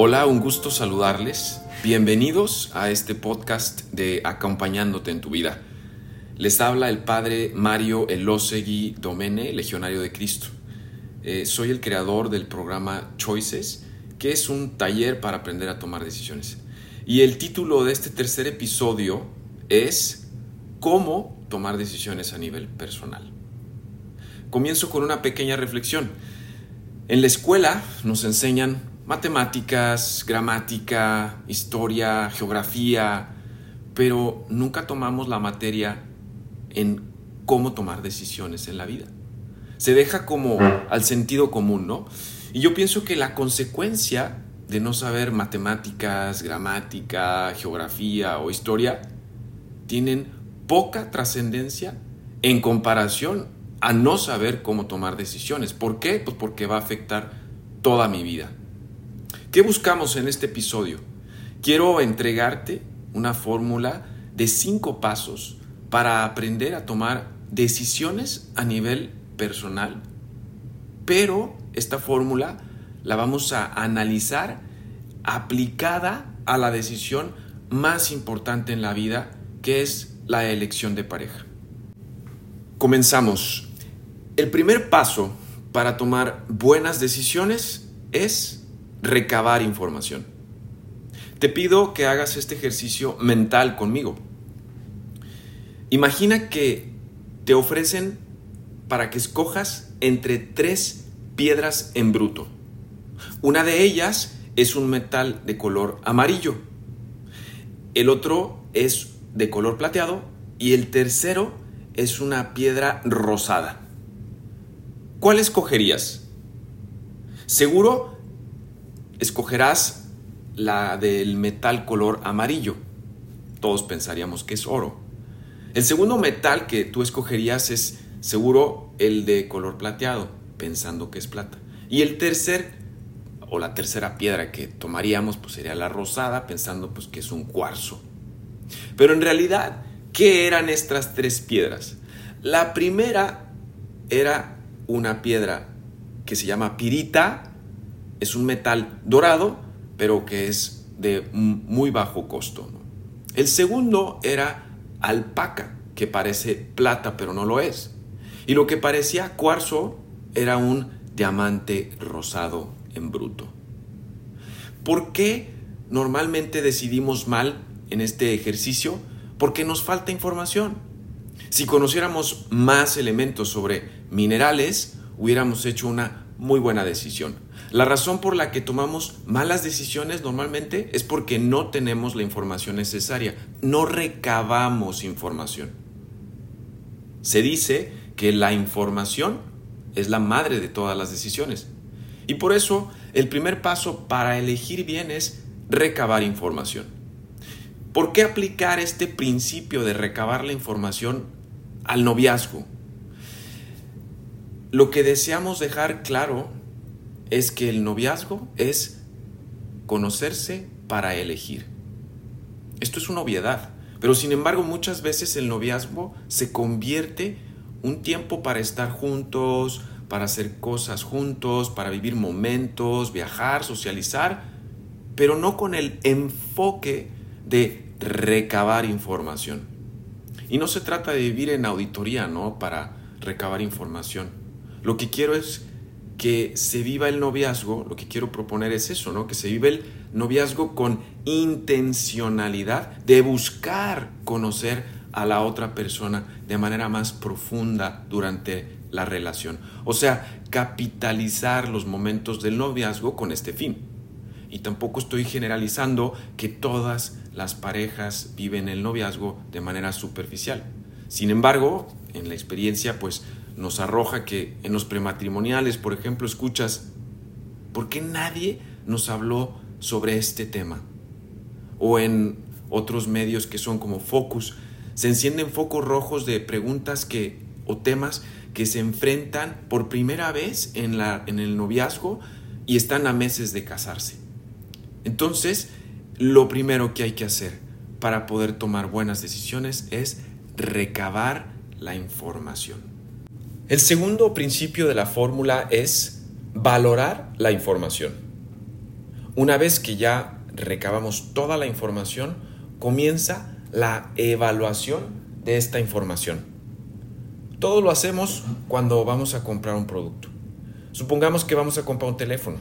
Hola, un gusto saludarles. Bienvenidos a este podcast de Acompañándote en tu vida. Les habla el padre Mario Elosegui Domene, Legionario de Cristo. Eh, soy el creador del programa Choices, que es un taller para aprender a tomar decisiones. Y el título de este tercer episodio es Cómo tomar decisiones a nivel personal. Comienzo con una pequeña reflexión. En la escuela nos enseñan matemáticas, gramática, historia, geografía, pero nunca tomamos la materia en cómo tomar decisiones en la vida. Se deja como al sentido común, ¿no? Y yo pienso que la consecuencia de no saber matemáticas, gramática, geografía o historia tienen poca trascendencia en comparación a no saber cómo tomar decisiones. ¿Por qué? Pues porque va a afectar toda mi vida. ¿Qué buscamos en este episodio? Quiero entregarte una fórmula de cinco pasos para aprender a tomar decisiones a nivel personal, pero esta fórmula la vamos a analizar aplicada a la decisión más importante en la vida, que es la elección de pareja. Comenzamos. El primer paso para tomar buenas decisiones es recabar información. Te pido que hagas este ejercicio mental conmigo. Imagina que te ofrecen para que escojas entre tres piedras en bruto. Una de ellas es un metal de color amarillo. El otro es de color plateado y el tercero es una piedra rosada. ¿Cuál escogerías? Seguro escogerás la del metal color amarillo. Todos pensaríamos que es oro. El segundo metal que tú escogerías es seguro el de color plateado, pensando que es plata. Y el tercer o la tercera piedra que tomaríamos pues sería la rosada, pensando pues que es un cuarzo. Pero en realidad, ¿qué eran estas tres piedras? La primera era una piedra que se llama pirita es un metal dorado, pero que es de muy bajo costo. El segundo era alpaca, que parece plata, pero no lo es. Y lo que parecía cuarzo era un diamante rosado en bruto. ¿Por qué normalmente decidimos mal en este ejercicio? Porque nos falta información. Si conociéramos más elementos sobre minerales, hubiéramos hecho una muy buena decisión. La razón por la que tomamos malas decisiones normalmente es porque no tenemos la información necesaria, no recabamos información. Se dice que la información es la madre de todas las decisiones. Y por eso el primer paso para elegir bien es recabar información. ¿Por qué aplicar este principio de recabar la información al noviazgo? Lo que deseamos dejar claro es que el noviazgo es conocerse para elegir. Esto es una obviedad, pero sin embargo muchas veces el noviazgo se convierte un tiempo para estar juntos, para hacer cosas juntos, para vivir momentos, viajar, socializar, pero no con el enfoque de recabar información. Y no se trata de vivir en auditoría, ¿no? Para recabar información. Lo que quiero es que se viva el noviazgo, lo que quiero proponer es eso, ¿no? Que se vive el noviazgo con intencionalidad de buscar conocer a la otra persona de manera más profunda durante la relación. O sea, capitalizar los momentos del noviazgo con este fin. Y tampoco estoy generalizando que todas las parejas viven el noviazgo de manera superficial. Sin embargo, en la experiencia, pues nos arroja que en los prematrimoniales, por ejemplo, escuchas, ¿Por qué nadie nos habló sobre este tema? O en otros medios que son como Focus, se encienden focos rojos de preguntas que, o temas que se enfrentan por primera vez en, la, en el noviazgo y están a meses de casarse. Entonces, lo primero que hay que hacer para poder tomar buenas decisiones es recabar la información. El segundo principio de la fórmula es valorar la información. Una vez que ya recabamos toda la información, comienza la evaluación de esta información. Todo lo hacemos cuando vamos a comprar un producto. Supongamos que vamos a comprar un teléfono.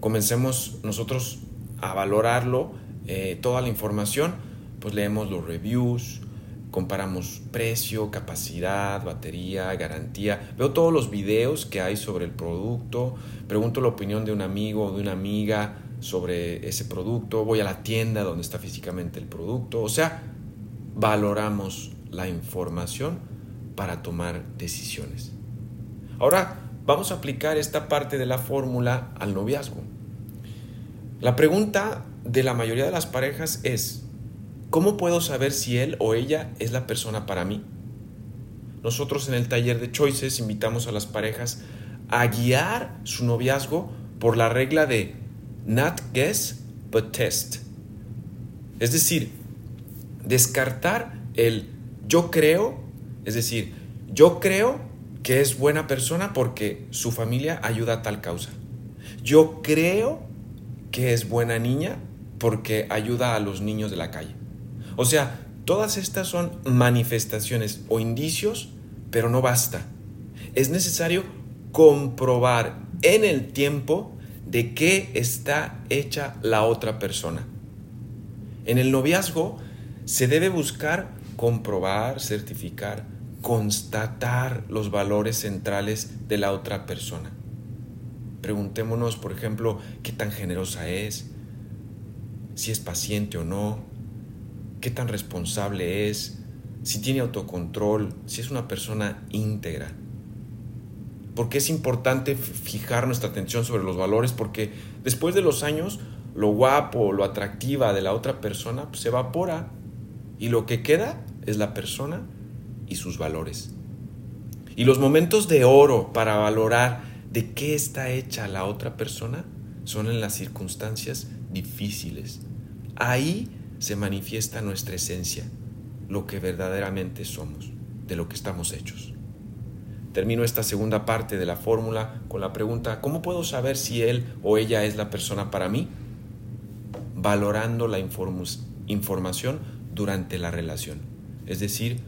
Comencemos nosotros a valorarlo, eh, toda la información, pues leemos los reviews, comparamos precio, capacidad, batería, garantía, veo todos los videos que hay sobre el producto, pregunto la opinión de un amigo o de una amiga sobre ese producto, voy a la tienda donde está físicamente el producto, o sea, valoramos la información para tomar decisiones. Ahora vamos a aplicar esta parte de la fórmula al noviazgo. La pregunta de la mayoría de las parejas es, ¿cómo puedo saber si él o ella es la persona para mí? Nosotros en el taller de Choices invitamos a las parejas a guiar su noviazgo por la regla de not guess but test. Es decir, descartar el yo creo, es decir, yo creo que es buena persona porque su familia ayuda a tal causa. Yo creo que es buena niña porque ayuda a los niños de la calle. O sea, todas estas son manifestaciones o indicios, pero no basta. Es necesario comprobar en el tiempo de qué está hecha la otra persona. En el noviazgo se debe buscar comprobar, certificar, constatar los valores centrales de la otra persona. Preguntémonos, por ejemplo, qué tan generosa es, si es paciente o no, qué tan responsable es, si tiene autocontrol, si es una persona íntegra. Porque es importante fijar nuestra atención sobre los valores? Porque después de los años, lo guapo, lo atractiva de la otra persona pues, se evapora y lo que queda es la persona y sus valores. Y los momentos de oro para valorar de qué está hecha la otra persona son en las circunstancias difíciles. Ahí se manifiesta nuestra esencia, lo que verdaderamente somos, de lo que estamos hechos. Termino esta segunda parte de la fórmula con la pregunta, ¿cómo puedo saber si él o ella es la persona para mí? Valorando la información durante la relación, es decir,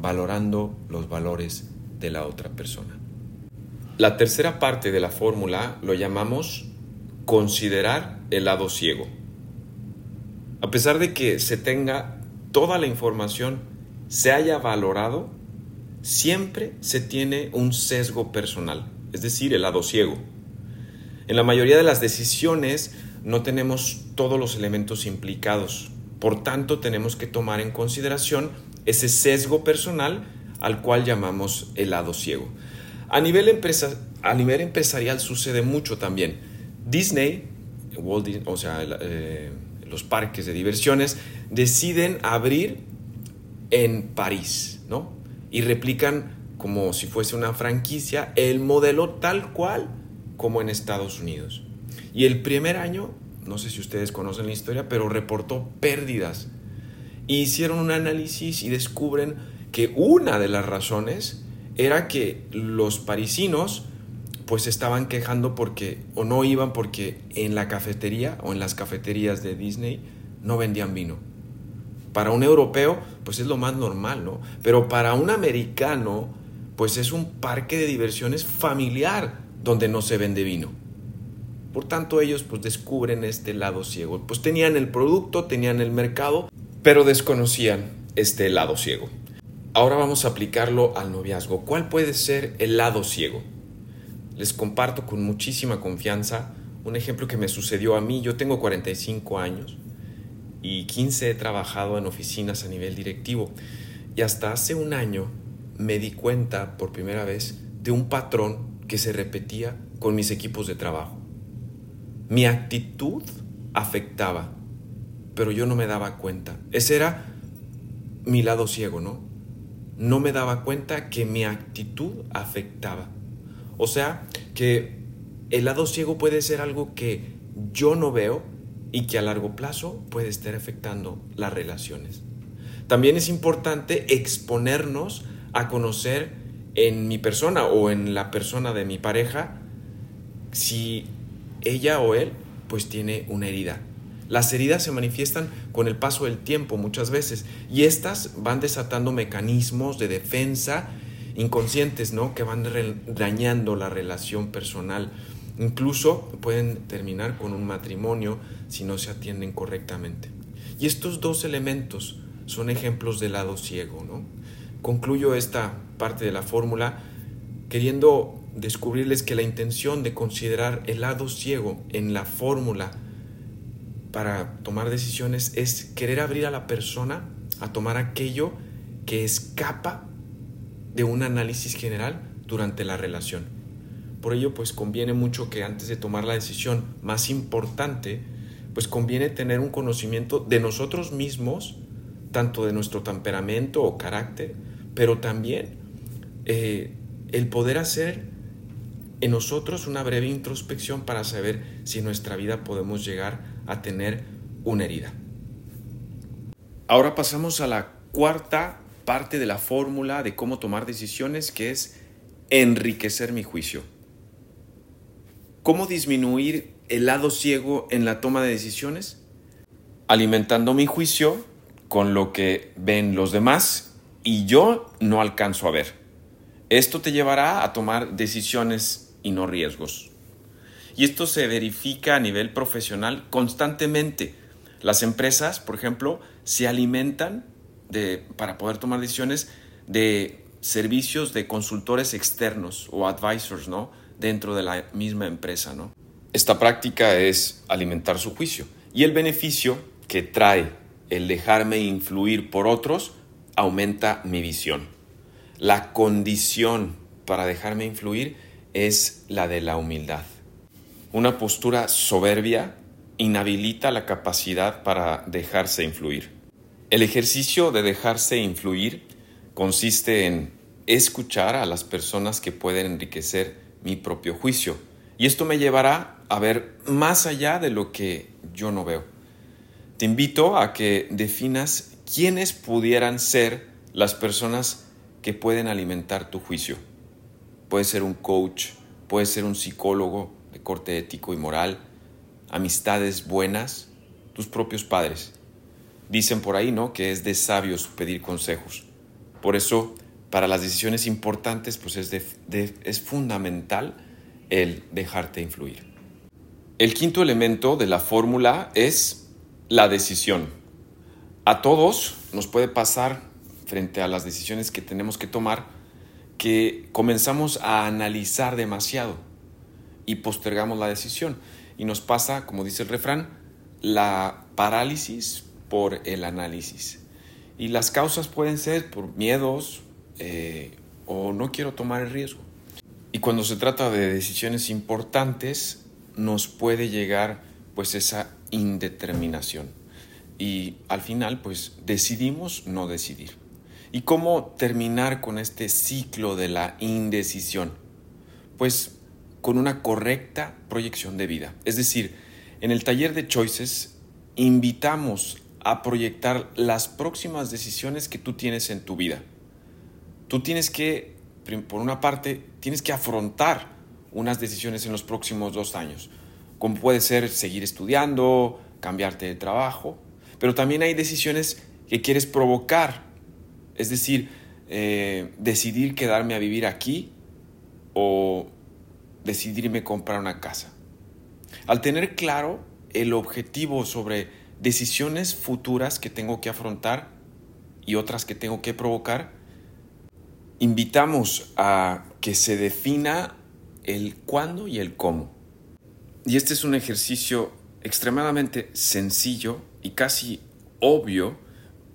valorando los valores de la otra persona. La tercera parte de la fórmula lo llamamos considerar el lado ciego. A pesar de que se tenga toda la información, se haya valorado, siempre se tiene un sesgo personal, es decir, el lado ciego. En la mayoría de las decisiones no tenemos todos los elementos implicados, por tanto tenemos que tomar en consideración ese sesgo personal al cual llamamos el lado ciego. A nivel, empresa, a nivel empresarial sucede mucho también. Disney, o sea, eh, los parques de diversiones, deciden abrir en París, ¿no? Y replican como si fuese una franquicia el modelo tal cual como en Estados Unidos. Y el primer año, no sé si ustedes conocen la historia, pero reportó pérdidas. hicieron un análisis y descubren que una de las razones era que los parisinos pues estaban quejando porque o no iban porque en la cafetería o en las cafeterías de Disney no vendían vino. Para un europeo pues es lo más normal, ¿no? Pero para un americano pues es un parque de diversiones familiar donde no se vende vino. Por tanto ellos pues descubren este lado ciego. Pues tenían el producto, tenían el mercado, pero desconocían este lado ciego. Ahora vamos a aplicarlo al noviazgo. ¿Cuál puede ser el lado ciego? Les comparto con muchísima confianza un ejemplo que me sucedió a mí. Yo tengo 45 años y 15 he trabajado en oficinas a nivel directivo. Y hasta hace un año me di cuenta por primera vez de un patrón que se repetía con mis equipos de trabajo. mi actitud afectaba, pero yo no me daba cuenta. Ese era mi lado ciego, ¿no? No me daba cuenta que mi actitud afectaba. O sea, que el lado ciego puede ser algo que yo no veo y que a largo plazo puede estar afectando las relaciones. También es importante exponernos a conocer en mi persona o en la persona de mi pareja si ella o él pues tiene una herida. Las heridas se manifiestan con el paso del tiempo muchas veces y estas van desatando mecanismos de defensa inconscientes, ¿no? Que van dañando la relación personal. Incluso pueden terminar con un matrimonio si no se atienden correctamente. Y estos dos elementos son ejemplos del lado ciego, ¿no? Concluyo esta parte de la fórmula queriendo descubrirles que la intención de considerar el lado ciego en la fórmula para tomar decisiones es querer abrir a la persona a tomar aquello que escapa de un análisis general durante la relación. Por ello, pues conviene mucho que antes de tomar la decisión más importante, pues conviene tener un conocimiento de nosotros mismos, tanto de nuestro temperamento o carácter, pero también eh, el poder hacer en nosotros una breve introspección para saber si en nuestra vida podemos llegar a tener una herida. Ahora pasamos a la cuarta parte de la fórmula de cómo tomar decisiones, que es enriquecer mi juicio. ¿Cómo disminuir el lado ciego en la toma de decisiones? Alimentando mi juicio con lo que ven los demás y yo no alcanzo a ver. Esto te llevará a tomar decisiones y no riesgos. Y esto se verifica a nivel profesional constantemente. Las empresas, por ejemplo, se alimentan de, para poder tomar decisiones de servicios de consultores externos o advisors, ¿no? Dentro de la misma empresa, ¿no? Esta práctica es alimentar su juicio y el beneficio que trae el dejarme influir por otros aumenta mi visión. La condición para dejarme influir es la de la humildad. Una postura soberbia inhabilita la capacidad para dejarse influir. El ejercicio de dejarse influir consiste en escuchar a las personas que pueden enriquecer mi propio juicio. Y esto me llevará a ver más allá de lo que yo no veo. Te invito a que definas quiénes pudieran ser las personas que pueden alimentar tu juicio puede ser un coach, puede ser un psicólogo de corte ético y moral, amistades buenas, tus propios padres. Dicen por ahí, ¿no? Que es de sabios pedir consejos. Por eso, para las decisiones importantes, pues es, es fundamental el dejarte influir. El quinto elemento de la fórmula es la decisión. A todos nos puede pasar frente a las decisiones que tenemos que tomar que comenzamos a analizar demasiado y postergamos la decisión. Y nos pasa, como dice el refrán, la parálisis por el análisis. Y las causas pueden ser por miedos eh, o no quiero tomar el riesgo. Y cuando se trata de decisiones importantes, nos puede llegar pues esa indeterminación. Y al final pues decidimos no decidir. ¿Y cómo terminar con este ciclo de la indecisión? Pues con una correcta proyección de vida. Es decir, en el taller de Choices invitamos a proyectar las próximas decisiones que tú tienes en tu vida. Tú tienes que, por una parte, tienes que afrontar unas decisiones en los próximos dos años, como puede ser seguir estudiando, cambiarte de trabajo, pero también hay decisiones que quieres provocar es decir, eh, decidir quedarme a vivir aquí o decidirme comprar una casa. Al tener claro el objetivo sobre decisiones futuras que tengo que afrontar y otras que tengo que provocar, invitamos a que se defina el cuándo y el cómo. Y este es un ejercicio extremadamente sencillo y casi obvio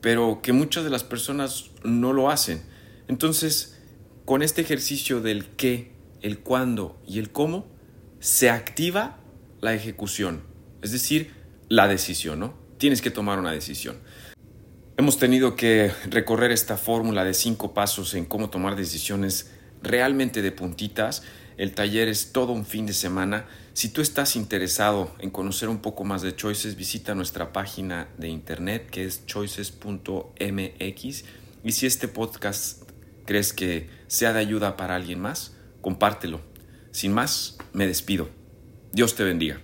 pero que muchas de las personas no lo hacen. Entonces, con este ejercicio del qué, el cuándo y el cómo, se activa la ejecución, es decir, la decisión, ¿no? Tienes que tomar una decisión. Hemos tenido que recorrer esta fórmula de cinco pasos en cómo tomar decisiones realmente de puntitas. El taller es todo un fin de semana. Si tú estás interesado en conocer un poco más de Choices, visita nuestra página de internet que es choices.mx. Y si este podcast crees que sea de ayuda para alguien más, compártelo. Sin más, me despido. Dios te bendiga.